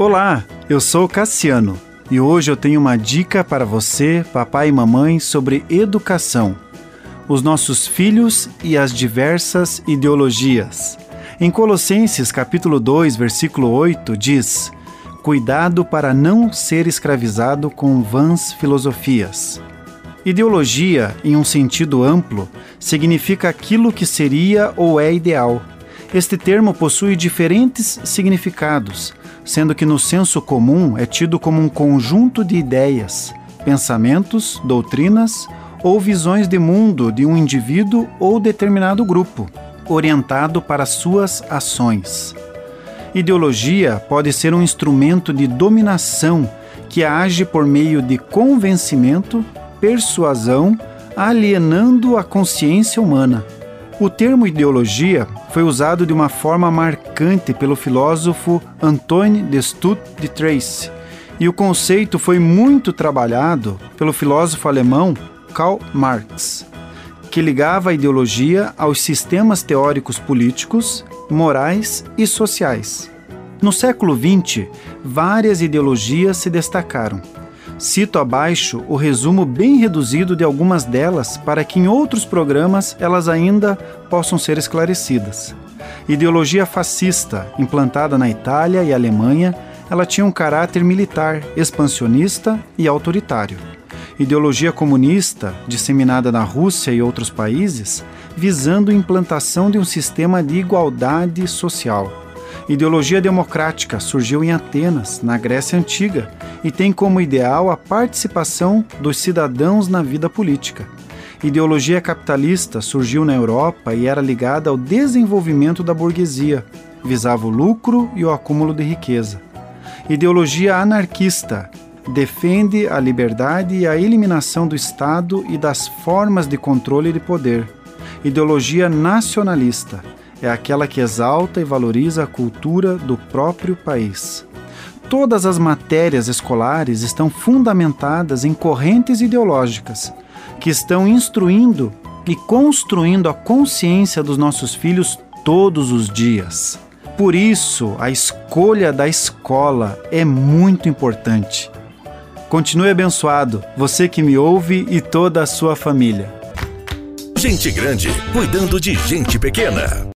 Olá, eu sou Cassiano e hoje eu tenho uma dica para você, papai e mamãe, sobre educação, os nossos filhos e as diversas ideologias. Em Colossenses capítulo 2, versículo 8 diz: Cuidado para não ser escravizado com vãs filosofias. Ideologia, em um sentido amplo, significa aquilo que seria ou é ideal. Este termo possui diferentes significados, sendo que no senso comum é tido como um conjunto de ideias, pensamentos, doutrinas ou visões de mundo de um indivíduo ou determinado grupo, orientado para suas ações. Ideologia pode ser um instrumento de dominação que age por meio de convencimento, persuasão, alienando a consciência humana. O termo ideologia foi usado de uma forma marcante pelo filósofo Antoine de Stott de Tracy, e o conceito foi muito trabalhado pelo filósofo alemão Karl Marx, que ligava a ideologia aos sistemas teóricos políticos, morais e sociais. No século XX, várias ideologias se destacaram. Cito abaixo o resumo bem reduzido de algumas delas para que em outros programas elas ainda possam ser esclarecidas. Ideologia fascista, implantada na Itália e Alemanha, ela tinha um caráter militar, expansionista e autoritário. Ideologia comunista, disseminada na Rússia e outros países, visando a implantação de um sistema de igualdade social. Ideologia democrática surgiu em Atenas, na Grécia Antiga, e tem como ideal a participação dos cidadãos na vida política. Ideologia capitalista surgiu na Europa e era ligada ao desenvolvimento da burguesia, visava o lucro e o acúmulo de riqueza. Ideologia anarquista defende a liberdade e a eliminação do Estado e das formas de controle de poder. Ideologia nacionalista é aquela que exalta e valoriza a cultura do próprio país. Todas as matérias escolares estão fundamentadas em correntes ideológicas que estão instruindo e construindo a consciência dos nossos filhos todos os dias. Por isso, a escolha da escola é muito importante. Continue abençoado, você que me ouve e toda a sua família. Gente grande cuidando de gente pequena.